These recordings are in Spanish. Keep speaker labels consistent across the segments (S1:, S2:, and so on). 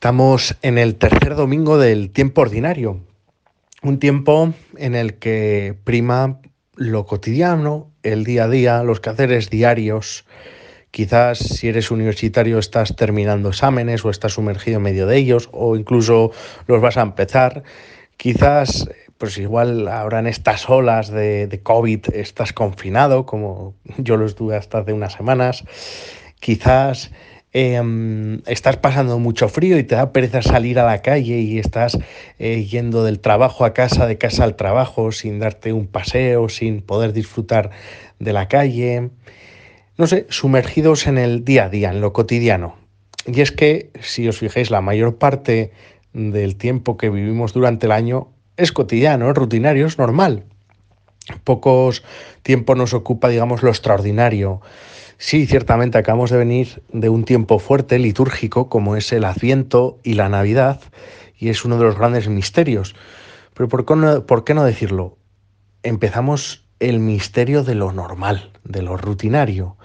S1: Estamos en el tercer domingo del tiempo ordinario, un tiempo en el que prima lo cotidiano, el día a día, los quehaceres diarios. Quizás si eres universitario estás terminando exámenes o estás sumergido en medio de ellos o incluso los vas a empezar. Quizás, pues igual ahora en estas olas de, de COVID estás confinado, como yo lo estuve hasta hace unas semanas. Quizás Em, estás pasando mucho frío y te da pereza salir a la calle y estás eh, yendo del trabajo a casa, de casa al trabajo, sin darte un paseo, sin poder disfrutar de la calle. No sé, sumergidos en el día a día, en lo cotidiano. Y es que, si os fijáis, la mayor parte del tiempo que vivimos durante el año es cotidiano, es rutinario, es normal. Pocos tiempo nos ocupa, digamos, lo extraordinario, Sí, ciertamente acabamos de venir de un tiempo fuerte, litúrgico, como es el Adviento y la Navidad, y es uno de los grandes misterios. Pero ¿por qué no, por qué no decirlo? Empezamos el misterio de lo normal, de lo rutinario,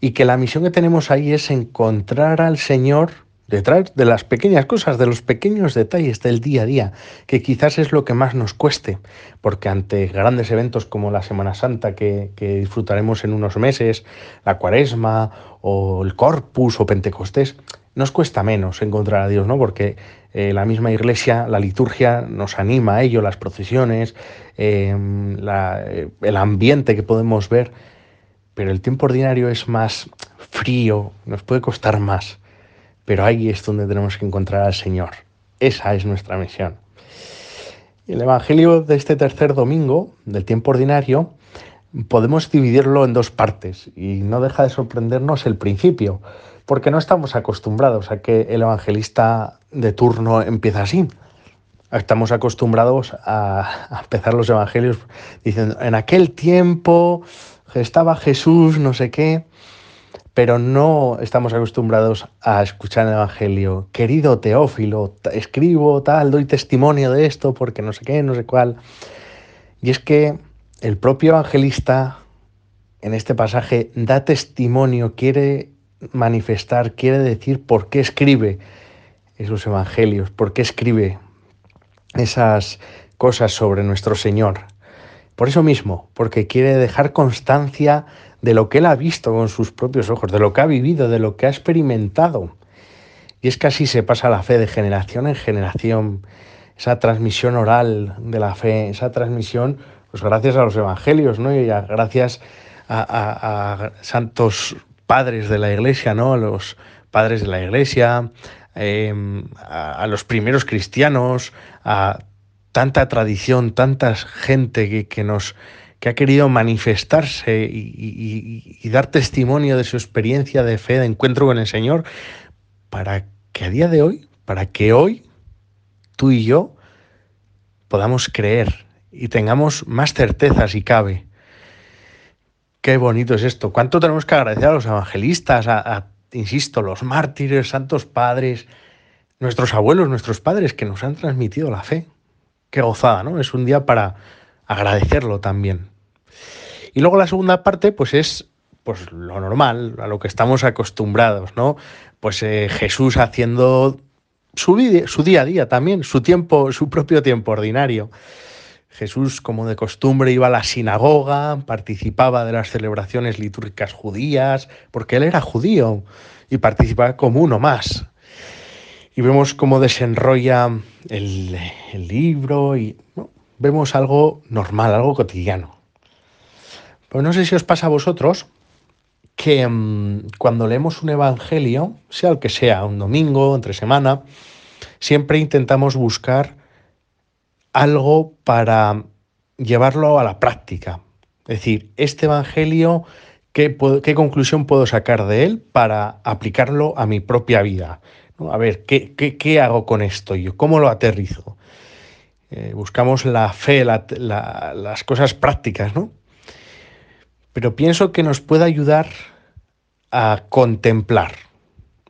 S1: y que la misión que tenemos ahí es encontrar al Señor detrás de las pequeñas cosas, de los pequeños detalles del día a día, que quizás es lo que más nos cueste, porque ante grandes eventos como la Semana Santa que, disfrutaremos en unos meses, la Cuaresma o el Corpus o Pentecostés, nos cuesta menos encontrar a Dios, ¿no? Porque eh, la misma iglesia, la liturgia nos anima a ello, las procesiones, em, eh, el ambiente que podemos ver, pero el tiempo ordinario es más frío, nos puede costar más pero ahí es donde tenemos que encontrar al Señor. Esa es nuestra misión. El Evangelio de este tercer domingo del tiempo ordinario podemos dividirlo en dos partes y no deja de sorprendernos el principio, porque no estamos acostumbrados a que el evangelista de turno empiece así. Estamos acostumbrados a, empezar los evangelios diciendo, en aquel tiempo estaba Jesús, no sé qué, pero no estamos acostumbrados a escuchar el Evangelio. Querido Teófilo, escribo tal, doy testimonio de esto porque no sé qué, no sé cuál. Y es que el propio evangelista en este pasaje da testimonio, quiere manifestar, quiere decir por qué escribe esos evangelios, por qué escribe esas cosas sobre nuestro Señor. Por eso mismo, porque quiere dejar constancia de lo que él ha visto con sus propios ojos, de lo que ha vivido, de lo que ha experimentado. Y es que así se pasa la fe de generación en generación, esa transmisión oral de la fe, esa transmisión, pues gracias a los evangelios, ¿no? Y gracias a, santos padres de la iglesia, ¿no? A los padres de la iglesia, em, a, los primeros cristianos, a tanta tradición, tanta gente que nos que ha querido manifestarse y, dar testimonio de su experiencia de fe, de encuentro con el Señor, para que a día de hoy, para que hoy tú y yo podamos creer y tengamos más certeza si cabe. Qué bonito es esto. ¿Cuánto tenemos que agradecer a los evangelistas, a, insisto, los mártires, santos padres, nuestros abuelos, nuestros padres que nos han transmitido la fe? Qué gozada, ¿no? Es un día para agradecerlo también. Y luego la segunda parte, pues es pues lo normal, a lo que estamos acostumbrados, ¿no? Pues eh, Jesús haciendo su, su día a día también, su tiempo, su propio tiempo ordinario. Jesús, como de costumbre, iba a la sinagoga, participaba de las celebraciones litúrgicas judías, porque él era judío y participaba como uno más. Y vemos cómo desenrolla el, libro y vemos algo normal, algo cotidiano. Pues no sé si os pasa a vosotros que mm, cuando leemos un evangelio, sea el que sea, un domingo, entre semana, siempre intentamos buscar algo para llevarlo a la práctica. Es decir, este evangelio, ¿qué, conclusión puedo sacar de él para aplicarlo a mi propia vida? A ver, ¿qué, hago con esto yo? ¿Cómo lo aterrizo? Eh, buscamos la fe, las cosas prácticas, ¿no? Pero pienso que nos puede ayudar a contemplar,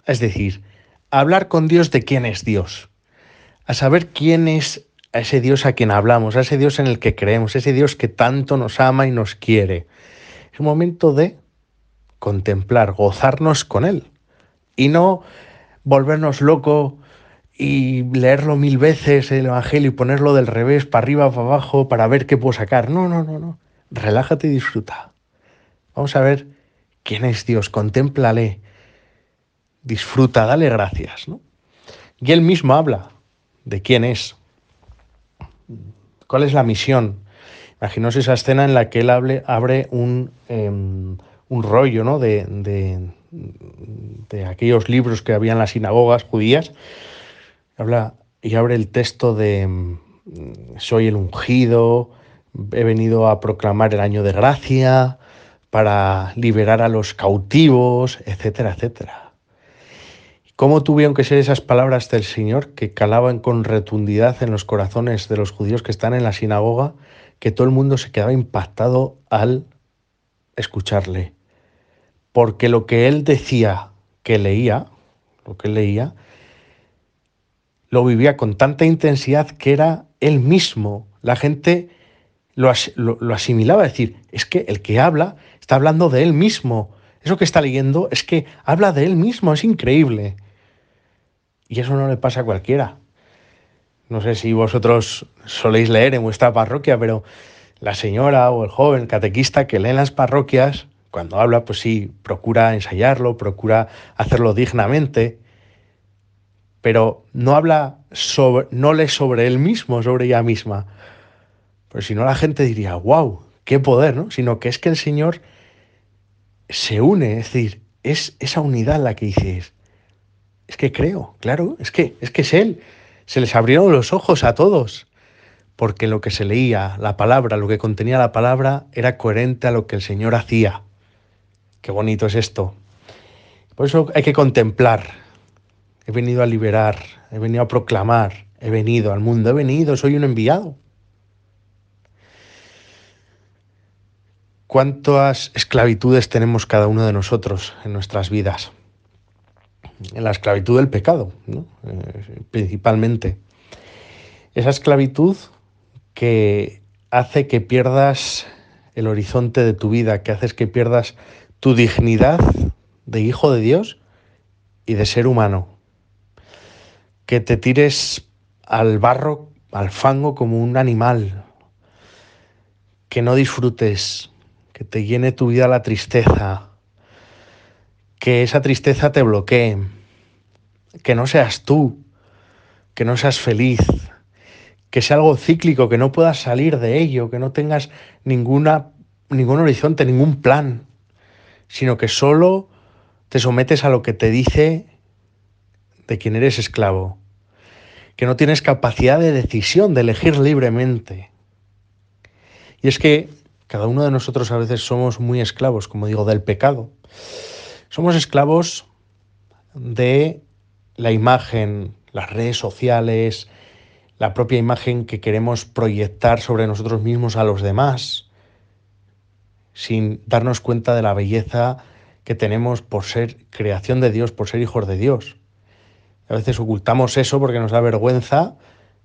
S1: es decir, a hablar con Dios de quién es Dios, a saber quién es ese Dios a quien hablamos, a ese Dios en el que creemos, ese Dios que tanto nos ama y nos quiere. Es un momento de contemplar, gozarnos con Él y no volvernos locos y leerlo mil veces el Evangelio y ponerlo del revés, para arriba, para abajo, para ver qué puedo sacar. No, no, no, no. Relájate y disfruta. Vamos a ver quién es Dios, contémplale, disfruta, dale gracias. ¿no? Y él mismo habla de quién es, cuál es la misión. Imaginaos esa escena en la que él abre un, em, un rollo ¿no? de, de, de aquellos libros que había en las sinagogas judías Habla y abre el texto de mm, soy el ungido, he venido a proclamar el año de gracia para liberar a los cautivos, etcétera, etcétera. ¿Cómo tuvieron que ser esas palabras del Señor que calaban con retundidad en los corazones de los judíos que están en la sinagoga, que todo el mundo se quedaba impactado al escucharle? Porque lo que él decía que leía, lo que él leía, lo vivía con tanta intensidad que era él mismo. La gente lo, asimilaba, es decir, es que el que habla está hablando de él mismo. Eso que está leyendo es que habla de él mismo, es increíble. Y eso no le pasa a cualquiera. No sé si vosotros soléis leer en vuestra parroquia, pero la señora o el joven, catequista que lee en las parroquias, cuando habla, pues sí, procura ensayarlo, procura hacerlo dignamente, pero no habla sobre, no lee sobre él mismo, sobre ella misma. Pues si no la gente diría, wow, qué poder, ¿no? Sino que es que el Señor se une, es decir, es esa unidad la que dices, es que creo, claro, es que, es que es Él. Se les abrieron los ojos a todos, porque lo que se leía, la palabra, lo que contenía la palabra, era coherente a lo que el Señor hacía. Qué bonito es esto. Por eso hay que contemplar, he venido a liberar, he venido a proclamar, he venido al mundo, he venido, soy un enviado. ¿Cuántas esclavitudes tenemos cada uno de nosotros en nuestras vidas? En la esclavitud del pecado, eh, principalmente. Esa esclavitud que hace que pierdas el horizonte de tu vida, que haces que pierdas tu dignidad de hijo de Dios y de ser humano que te tires al barro, al fango como un animal, que no disfrutes, que te llene tu vida la tristeza, que esa tristeza te bloquee, que no seas tú, que no seas feliz, que sea algo cíclico, que no puedas salir de ello, que no tengas ninguna, ningún horizonte, ningún plan, sino que solo te sometes a lo que te dice de quien eres esclavo, que no tienes capacidad de decisión, de elegir libremente. Y es que cada uno de nosotros a veces somos muy esclavos, como digo, del pecado. Somos esclavos de la imagen, las redes sociales, la propia imagen que queremos proyectar sobre nosotros mismos a los demás, sin darnos cuenta de la belleza que tenemos por ser creación de Dios, por ser hijos de Dios. A veces ocultamos eso porque nos da vergüenza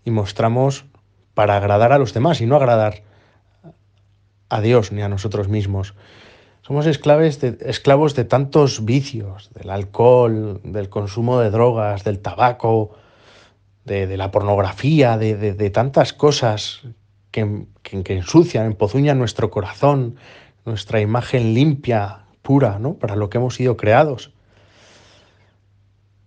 S1: y mostramos para agradar a los demás y no agradar a Dios ni a nosotros mismos. Somos esclaves de, esclavos de tantos vicios, del alcohol, del consumo de drogas, del tabaco, de, la pornografía, de, tantas cosas que, que, ensucian, empozuñan nuestro corazón, nuestra imagen limpia, pura, ¿no? Para lo que hemos sido creados.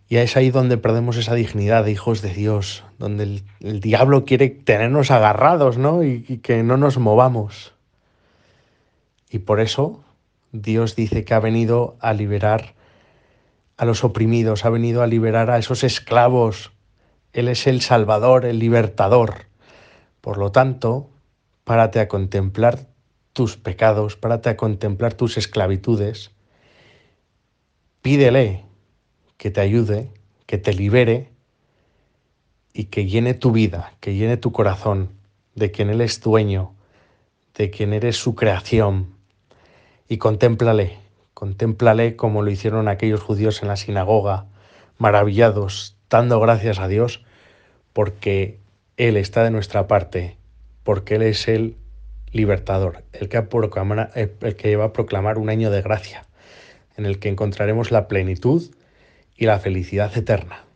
S1: Y es ahí donde perdemos esa dignidad de hijos de Dios, donde el, diablo quiere tenernos agarrados, ¿no? Y que no nos movamos. Y por eso Dios dice que ha venido a liberar a los oprimidos, ha venido a liberar a esos esclavos. Él es el Salvador, el libertador. Por lo tanto, párate a contemplar tus pecados, párate a contemplar tus esclavitudes. Pídele que te ayude, que te libere y que llene tu vida, que llene tu corazón de quien Él es dueño, de quien eres su creación. Y contémplale, contémplale como lo hicieron aquellos judíos en la sinagoga, maravillados, dando gracias a Dios, porque Él está de nuestra parte, porque Él es el libertador, el que, el que va a proclamar un año de gracia, en el que encontraremos la plenitud y la felicidad eterna.